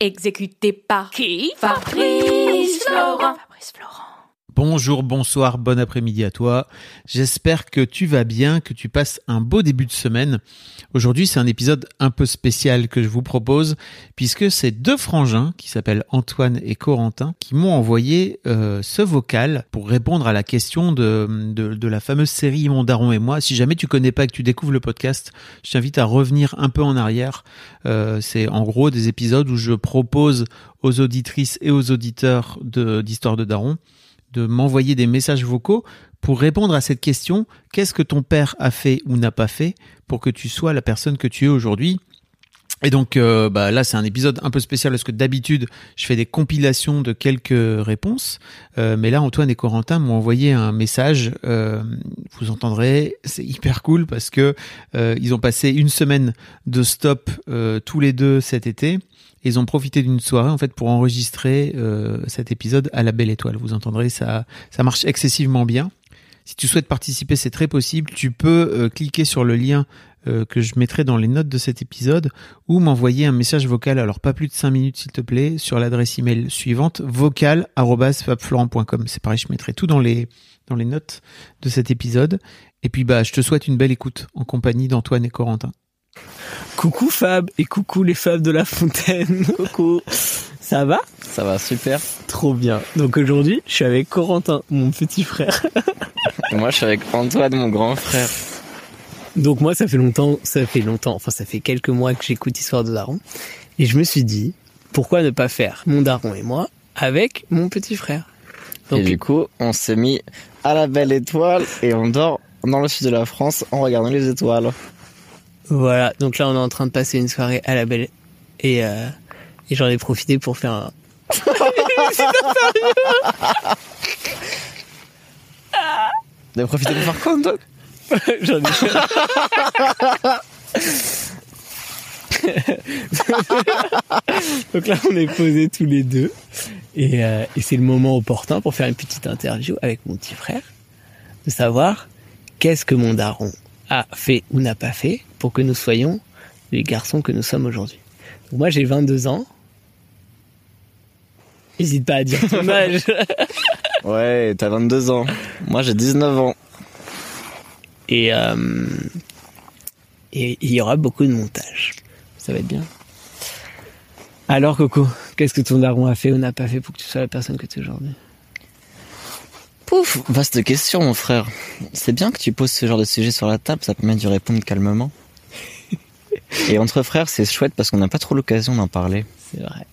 Exécuté par qui? Fabrice Florent. Fabrice Florent. Bonjour, bonsoir, bon après-midi à toi. J'espère que tu vas bien, que tu passes un beau début de semaine. Aujourd'hui, c'est un épisode un peu spécial que je vous propose, puisque c'est deux frangins qui s'appellent Antoine et Corentin qui m'ont envoyé euh, ce vocal pour répondre à la question de, de, la fameuse série Mon Daron et moi. Si jamais tu connais pas et que tu découvres le podcast, je t'invite à revenir un peu en arrière. Euh, c'est en gros des épisodes où je propose aux auditrices et aux auditeurs d'Histoire de, de Daron de m'envoyer des messages vocaux pour répondre à cette question. Qu'est-ce que ton père a fait ou n'a pas fait pour que tu sois la personne que tu es aujourd'hui? Et donc euh, bah là c'est un épisode un peu spécial parce que d'habitude je fais des compilations de quelques réponses, euh, mais là Antoine et Corentin m'ont envoyé un message. Euh, vous entendrez, c'est hyper cool parce que ils ont passé une semaine de stop tous les deux cet été. Ils ont profité d'une soirée en fait pour enregistrer cet épisode à la belle étoile. Vous entendrez, ça, ça marche excessivement bien. Si tu souhaites participer, c'est très possible. Tu peux cliquer sur le lien euh, que je mettrai dans les notes de cet épisode ou m'envoyer un message vocal, alors pas plus de 5 minutes s'il te plaît, sur l'adresse email suivante vocal@fabflorent.com. C'est pareil, je mettrai tout dans les dans les notes de cet épisode. Et puis bah, je te souhaite une belle écoute en compagnie d'Antoine et Corentin. Coucou Fab et coucou les Fab de la Fontaine. Coucou. Ça va? Ça va super. Trop bien. Donc aujourd'hui, je suis avec Corentin, mon petit frère. Et moi, je suis avec Antoine, mon grand frère. Donc moi, ça fait longtemps, ça fait longtemps, enfin ça fait quelques mois que j'écoute Histoire de Daron. Et je me suis dit, pourquoi ne pas faire mon daron et moi avec mon petit frère Donc, et du coup, on s'est mis à la belle étoile et on dort dans le sud de la France en regardant les étoiles. Voilà, donc là on est en train de passer une soirée à la belle et, euh, et j'en ai profité pour faire un. T'as profité pour faire quoi, J'en ai donc là on est posés tous les deux et, euh, et c'est le moment opportun pour faire une petite interview avec mon petit frère, de savoir qu'est-ce que mon daron a fait ou n'a pas fait pour que nous soyons les garçons que nous sommes aujourd'hui. Moi, j'ai 22 ans. N'hésite pas à dire ton âge. ouais, t'as 22 ans. Moi, j'ai 19 ans. Et euh, et il y aura beaucoup de montage. Ça va être bien. Alors, Coco, qu'est-ce que ton daron a fait ou n'a pas fait pour que tu sois la personne que tu es aujourd'hui? Pouf, vaste question, mon frère. C'est bien que tu poses ce genre de sujet sur la table, ça permet d'y répondre calmement. Et entre frères, c'est chouette parce qu'on n'a pas trop l'occasion d'en parler. C'est vrai.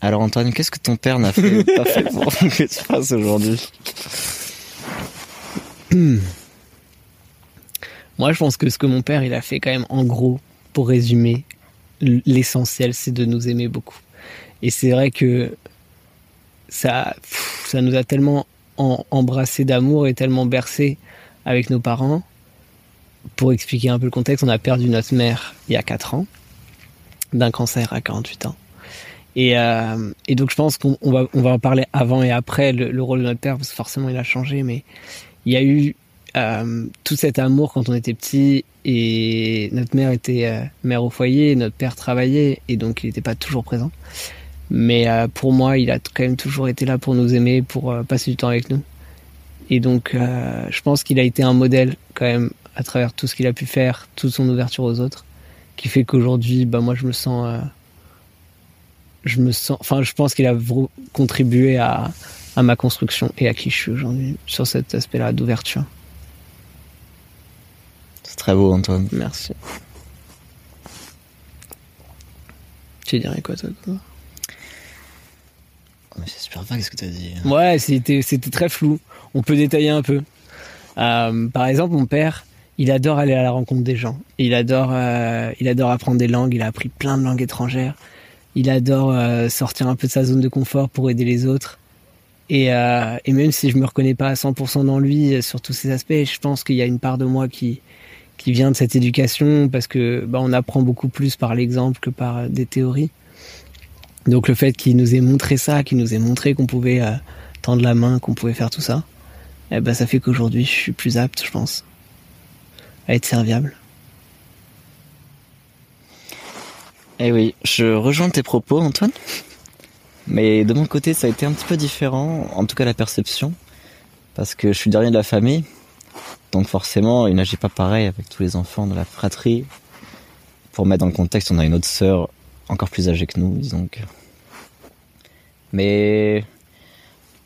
Alors Antoine, qu'est-ce que ton père n'a fait, pas fait pour que tu fasses aujourd'hui? Moi, je pense que ce que mon père, il a fait quand même, en gros, pour résumer, l'essentiel, c'est de nous aimer beaucoup. Et c'est vrai que ça, ça nous a tellement en, embrassé d'amour et tellement bercé avec nos parents. Pour expliquer un peu le contexte, on a perdu notre mère il y a 4 ans d'un cancer à 48 ans. Et, euh, et donc je pense qu'on va, en parler avant et après le, rôle de notre père, parce que forcément il a changé, mais il y a eu euh, tout cet amour quand on était petit et notre mère était euh, mère au foyer, notre père travaillait et donc il n'était pas toujours présent. Mais euh, pour moi, il a quand même toujours été là pour nous aimer, pour euh, passer du temps avec nous. Et donc, je pense qu'il a été un modèle quand même à travers tout ce qu'il a pu faire, toute son ouverture aux autres, qui fait qu'aujourd'hui, bah moi, je me sens, je me sens, enfin, je pense qu'il a contribué à, à ma construction et à qui je suis aujourd'hui sur cet aspect-là d'ouverture. C'est très beau, Antoine. Merci. Tu dirais quoi, toi, c'est super vague ce que tu as dit. Ouais, c'était, c'était très flou. On peut détailler un peu. Euh, par exemple, mon père, il adore aller à la rencontre des gens. Il adore, euh, il adore apprendre des langues. Il a appris plein de langues étrangères. Il adore euh, sortir un peu de sa zone de confort pour aider les autres. Et, et même si je me reconnais pas à 100% dans lui sur tous ces aspects, je pense qu'il y a une part de moi qui qui vient de cette éducation parce que bah, on apprend beaucoup plus par l'exemple que par des théories. Donc le fait qu'il nous ait montré ça, qu'il nous ait montré qu'on pouvait tendre la main, qu'on pouvait faire tout ça, eh ben ça fait qu'aujourd'hui je suis plus apte, je pense à être serviable. Eh oui, je rejoins tes propos, Antoine. Mais de mon côté, ça a été un petit peu différent, en tout cas la perception, parce que je suis dernier de la famille, donc forcément, il n'agit pas pareil avec tous les enfants de la fratrie. Pour mettre dans le contexte, on a une autre sœur encore plus âgée que nous, disons que. Mais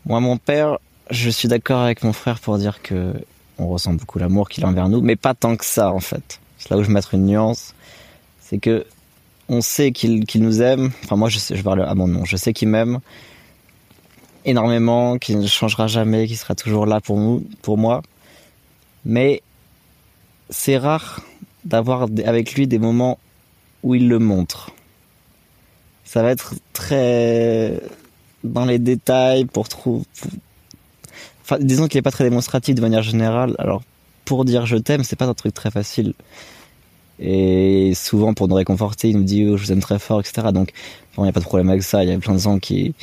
moi, mon père, je suis d'accord avec mon frère pour dire que on ressent beaucoup l'amour qu'il a envers nous, mais pas tant que ça en fait. C'est là où je vais mettre une nuance, c'est que on sait qu'il nous aime. Enfin moi je je parle à mon nom, je sais qu'il m'aime énormément, qu'il ne changera jamais, qu'il sera toujours là pour nous, pour moi. Mais c'est rare d'avoir avec lui des moments où il le montre. Ça va être très dans les détails pour trouver disons qu'il est pas très démonstratif de manière générale. Alors, pour dire je t'aime, c'est pas un truc très facile. Et souvent, pour nous réconforter, il nous dit oh, je vous aime très fort, etc. Donc, il n'y a pas de problème avec ça. Il y a plein de gens qui,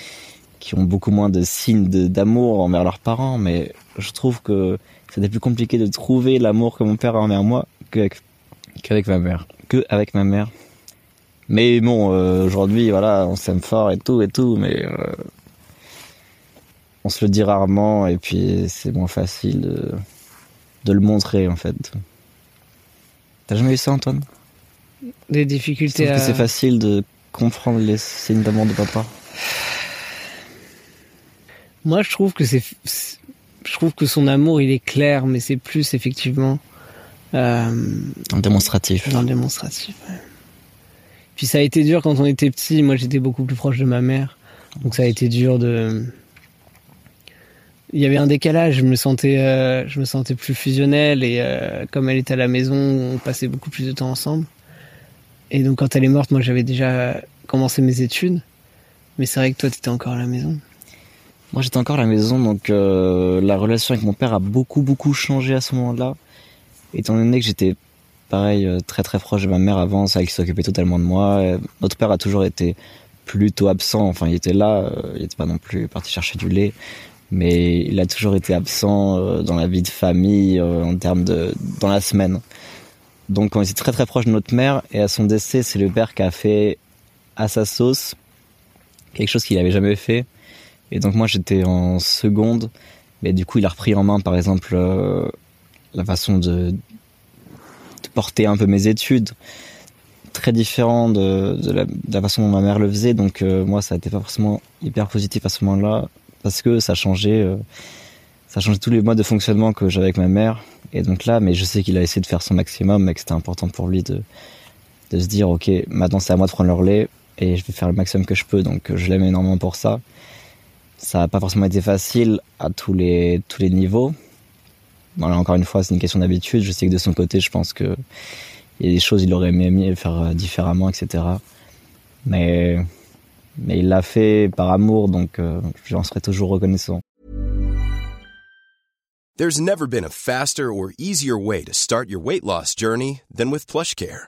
qui ont beaucoup moins de signes d'amour envers leurs parents, mais je trouve que c'était plus compliqué de trouver l'amour que mon père a envers moi qu'avec, ma mère. Que avec ma mère. Mais bon, euh, aujourd'hui, voilà, on s'aime fort et tout et tout, mais euh, on se le dit rarement et puis c'est moins facile de, le montrer en fait. T'as jamais eu ça Antoine? Des difficultés à... que c'est facile de comprendre les signes d'amour de papa Moi je trouve que c'est... Je trouve que son amour il est clair mais c'est plus effectivement... Euh... Dans le démonstratif. Dans le démonstratif, Puis ça a été dur quand on était petit, moi j'étais beaucoup plus proche de ma mère. Donc ça a été dur de il y avait un décalage. Je me sentais, euh, je me sentais plus fusionnel et euh, comme elle était à la maison, on passait beaucoup plus de temps ensemble. Et donc quand elle est morte, moi j'avais déjà commencé mes études, mais c'est vrai que toi tu étais encore à la maison. Moi j'étais encore à la maison, donc euh, la relation avec mon père a beaucoup beaucoup changé à ce moment-là, étant donné que j'étais pareil très très proche de ma mère avant, c'est elle s'occupait totalement de moi. Notre père a toujours été plutôt absent, enfin il était là, il n'était pas non plus parti chercher du lait, mais il a toujours été absent euh, dans la vie de famille euh, en termes de dans la semaine. Donc on était très très proche de notre mère et à son décès, c'est le père qui a fait à sa sauce quelque chose qu'il n'avait jamais fait. Et donc moi j'étais en seconde, mais du coup il a repris en main par exemple euh, la façon de, porter un peu mes études, très différent de, la, façon dont ma mère le faisait. Donc moi ça a été pas forcément hyper positif à ce moment-là parce que ça changeait, euh, ça changeait tous les modes de fonctionnement que j'avais avec ma mère. Et donc là, mais je sais qu'il a essayé de faire son maximum, mais que c'était important pour lui de, de se dire, ok, maintenant c'est à moi de prendre le relais et je vais faire le maximum que je peux. Donc je l'aime énormément pour ça. Ça n'a pas forcément été facile à tous les tous les niveaux. Encore une fois, c'est une question d'habitude. Je sais que de son côté, je pense que il y a des choses il aurait aimé faire euh, différemment, etc. Mais mais il l'a fait par amour, donc euh, j'en serai toujours reconnaissant. There's never been a faster or easier way to start your weight loss journey than with PlushCare.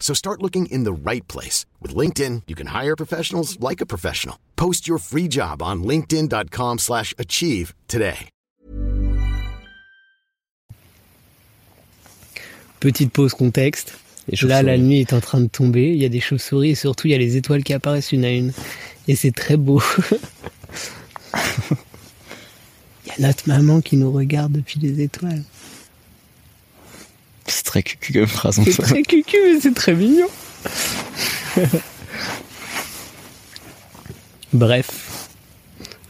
So start looking in the right place. With LinkedIn, you can hire professionals like a professional. Post your free job on linkedin.com slash achieve today. Petite pause contexte. Là, la nuit est en train de tomber. Il y a des chauves-souris et surtout, il y a les étoiles qui apparaissent une à une. Et c'est très beau. Il y a notre maman qui nous regarde depuis les étoiles. C'est très cucu comme phrase. C'est très cucu, mais c'est très mignon. Bref.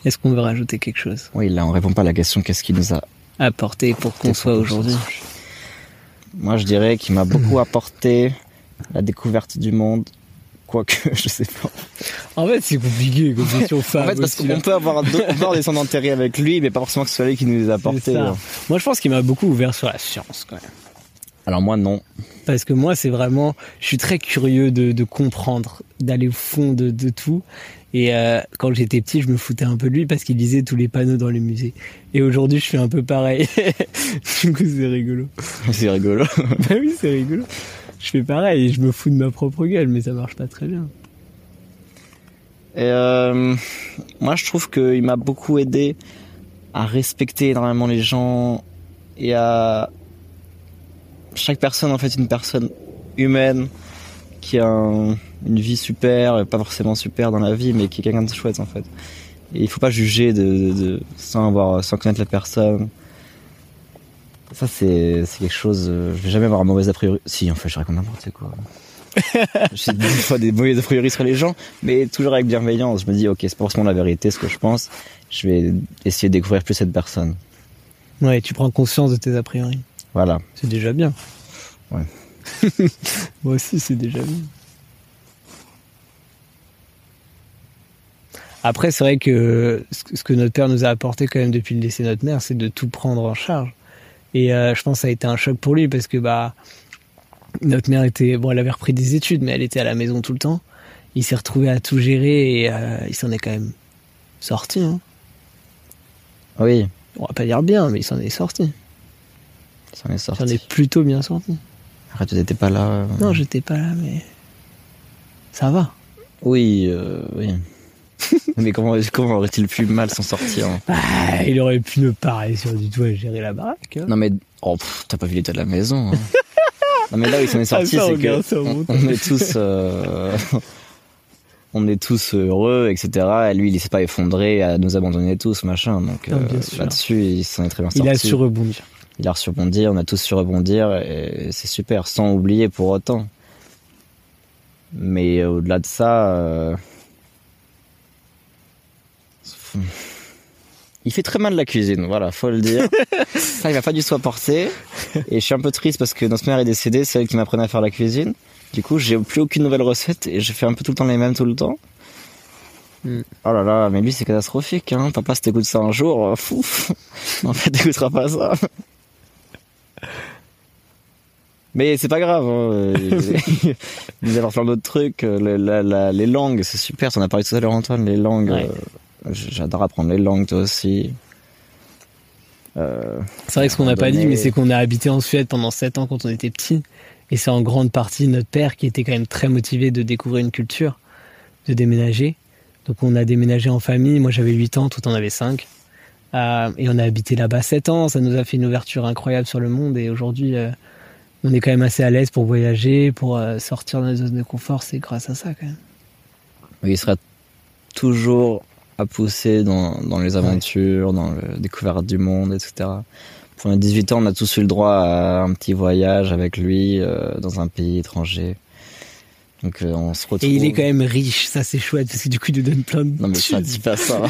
Est-ce qu'on veut rajouter quelque chose? Oui, là, on répond pas à la question qu'est-ce qui nous a Apporter pour qu'on soit aujourd'hui? Moi, je dirais qu'il m'a beaucoup apporté la découverte du monde. Quoique, je sais pas. En fait, c'est compliqué comme question En fait, parce qu'on peut avoir des sons d'intérêt avec lui, mais pas forcément que ce soit lui qui nous les a apportés. Moi, je pense qu'il m'a beaucoup ouvert sur la science, quand même. Alors moi, non. Parce que moi, c'est vraiment, je suis très curieux de, de comprendre, d'aller au fond de, de tout. Et euh, quand j'étais petit, je me foutais un peu de lui parce qu'il lisait tous les panneaux dans les musées. Et aujourd'hui, je fais un peu pareil. du coup, c'est rigolo. C'est rigolo. bah oui, c'est rigolo. Je fais pareil et je me fous de ma propre gueule, mais ça marche pas très bien. Et euh, moi, je trouve qu'il m'a beaucoup aidé à respecter énormément les gens et à chaque personne en fait une personne humaine qui a un- une vie super, pas forcément super dans la vie, mais qui est quelqu'un de chouette en fait. Et il faut pas juger de, de- de- sans avoir, sans connaître la personne. Ça c'est c'est quelque chose. euh, Je vais jamais avoir un mauvais a priori. Si en fait, je raconte n'importe quoi. J'ai des fois des mauvais a priori sur les gens, mais toujours avec bienveillance. Je me dis, ok, c'est pas forcément la vérité, ce que je pense. Je vais essayer de découvrir plus cette personne. Ouais, tu prends conscience de tes a priori. Voilà. C'est déjà bien. Ouais. Moi aussi, c'est déjà bien. Après, c'est vrai que ce que- notre père nous a apporté quand même depuis le décès de notre mère, c'est de tout prendre en charge. Et euh, je pense que ça a été un choc pour lui parce que bah notre mère était bon, elle avait repris des études, mais elle était à la maison tout le temps. Il s'est retrouvé à tout gérer et euh, il s'en est quand même sorti. Hein. Oui, On va pas dire bien, mais il s'en est sorti. Ça en est Il sorti. s'en est plutôt bien sorti. Arrête, tu n'étais pas là. euh. Non, j'étais pas là, mais ça va. Oui, euh, oui. mais comment, comment aurait-il pu mal s'en sortir hein Ah, il aurait pu ne pas réussir du tout à gérer la baraque. hein. Non mais, oh, t'as pas vu l'état de la maison. hein. non mais là où il s'en est sorti, Ah, c'est que on, est tous, euh, on est tous heureux, etc. Et lui, il s'est pas effondré à nous abandonner tous, machin. Donc euh, là-dessus, il s'en est très bien Il sorti. a su rebondir. Il a su rebondir, on a tous su rebondir, et c'est super, sans oublier pour autant. Mais au-delà de ça, euh, il fait très mal la cuisine, voilà, faut le dire. ça, il va pas du tout apporter. Et je suis un peu triste parce que notre mère est décédée, c'est elle qui m'apprenait à faire la cuisine. Du coup, j'ai plus aucune nouvelle recette et je fais un peu tout le temps les mêmes tout le temps. Mm. Oh là là, mais lui c'est catastrophique, hein. Papa, si t'écoutes ça un jour, euh, fou. en fait, t'écouteras pas ça. Mais c'est pas grave. Hein. Nous apporte plein d'autres trucs. euh, le- la- la- les langues, c'est super. T'en as parlé tout à l'heure, Antoine. Les langues. Ouais. euh, J'adore apprendre les langues, toi aussi. Euh, C'est vrai que ce qu'on n'a pas dit, mais c'est qu'on a habité en Suède pendant 7 ans quand on était petit. Et c'est en grande partie notre père qui était quand même très motivé de découvrir une culture, de déménager. Donc on a déménagé en famille. Moi j'avais 8 ans, tout en avait 5. Euh, et on a habité là-bas 7 ans. Ça nous a fait une ouverture incroyable sur le monde. Et aujourd'hui, on est quand même assez à l'aise pour voyager, pour euh, sortir de notre zone de confort. C'est grâce à ça quand même. il sera toujours à pousser dans, dans les aventures, dans la découverte du monde, etc. Pour les 18 ans, on a tous eu le droit à un petit voyage avec lui euh, dans un pays étranger. Donc euh, on se retrouve. Et il est quand même riche. Ça c'est chouette parce que du coup il nous donne plein de Non mais ça dis pas ça.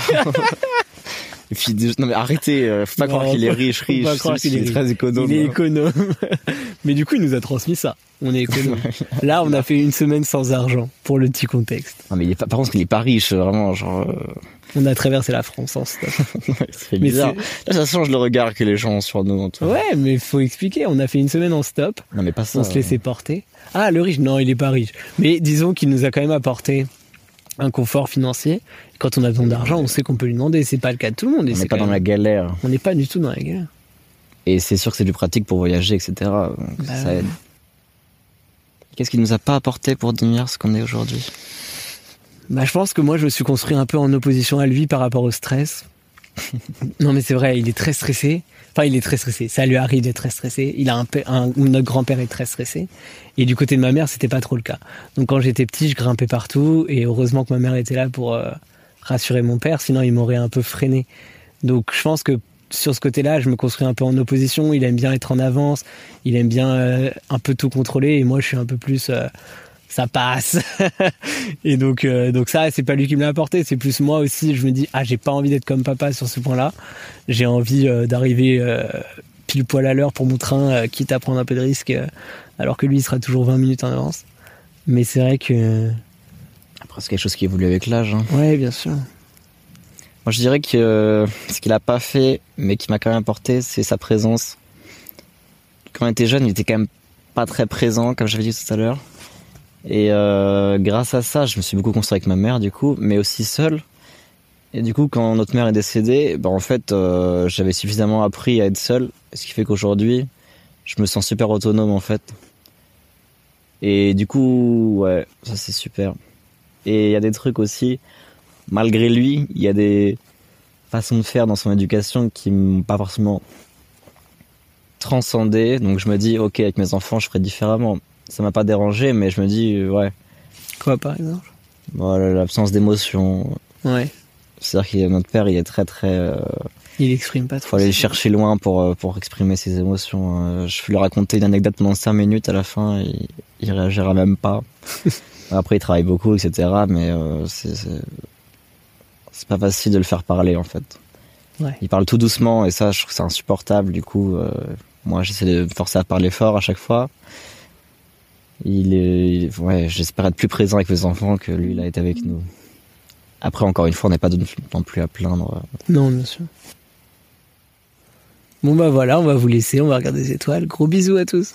Et puis, déjà- non mais arrêtez, euh, faut pas croire qu'il est faut- riche, faut riche. pas croire qu'il est riche. très économe. Il est économe. Mais du coup, il nous a transmis ça. On est économe. Là, on a fait une semaine sans argent, pour le petit contexte. Non mais il est pas, par contre il est pas riche, vraiment, genre. euh, On a traversé la France en fait Mais bizarre. Là ça change le regard que les gens ont sur nous. Antoine. Ouais, mais faut expliquer. On a fait une semaine en stop. Non mais pas ça. On se laissait porter. Ah, le riche, non, il est pas riche. Mais disons qu'il nous a quand même apporté un confort financier. Quand on a besoin d'argent, on sait qu'on peut lui demander. C'est pas le cas de tout le monde. et On n'est pas dans la galère. On n'est pas du tout dans la galère. Et c'est sûr que c'est plus pratique pour voyager, etc. Bah ça aide. Qu'est-ce qu'il nous a pas apporté pour devenir ce qu'on est aujourd'hui? Bah, je pense que moi, je me suis construit un peu en opposition à lui par rapport au stress. Non, mais c'est vrai, il est très stressé. Enfin, il est très stressé. Ça lui arrive d'être très stressé. Il a un, un- notre grand-père est très stressé. Et du côté de ma mère, c'était pas trop le cas. Donc, quand j'étais petit, je grimpais partout. Et heureusement que ma mère était là pour euh, rassurer mon père. Sinon, il m'aurait un peu freiné. Donc, je pense que sur ce côté-là, je me construis un peu en opposition. Il aime bien être en avance. Il aime bien euh, un peu tout contrôler. Et moi, je suis un peu plus. euh, ça passe. et donc, euh, donc ça, c'est pas lui qui me l'a apporté. C'est plus moi aussi. Je me dis, ah, j'ai pas envie d'être comme papa sur ce point-là. J'ai envie euh, d'arriver euh, pile poil à l'heure pour mon train, euh, quitte à prendre un peu de risque, alors que lui, il sera toujours 20 minutes en avance. Mais c'est vrai que, Après, c'est quelque chose qui évolue avec l'âge. hein. ouais, bien sûr. Moi, je dirais que ce qu'il a pas fait, mais qui m'a quand même apporté, c'est sa présence. Quand on était jeune, il était quand même pas très présent, comme j'avais dit tout à l'heure. Et euh, grâce à ça, je me suis beaucoup construit avec ma mère, du coup, mais aussi seul. Et du coup, quand notre mère est décédée, ben, en fait, euh, j'avais suffisamment appris à être seul, ce qui fait qu'aujourd'hui, je me sens super autonome, en fait. Et du coup, ouais, ça c'est super. Et il y a des trucs aussi, malgré lui, il y a des façons de faire dans son éducation qui m'ont pas forcément transcendé. Donc je me dis, ok, avec mes enfants, je ferai différemment. Ça m'a pas dérangé, mais je me dis, euh, ouais, Quoi, par exemple? Voilà, l'absence d'émotion. Ouais. C'est-à-dire que notre père, il est très très. euh, Il exprime pas trop. faut aller le chercher loin pour euh, pour exprimer ses émotions. Euh, Je vais lui raconter une anecdote pendant 5 minutes à la fin, il, il réagira même pas. Après, il travaille beaucoup, etc. Mais euh, c'est c'est c'est pas facile de le faire parler en fait. Ouais. Il parle tout doucement et ça, je trouve que c'est insupportable. Du coup, euh, moi, j'essaie de me forcer à parler fort à chaque fois. Il est, ouais, j'espère être plus présent avec mes enfants que lui, a été avec nous. Après, encore une fois, on n'est pas non plus à plaindre. Non, bien sûr. Bon, bah voilà, on va vous laisser, on va regarder les étoiles. Gros bisous à tous.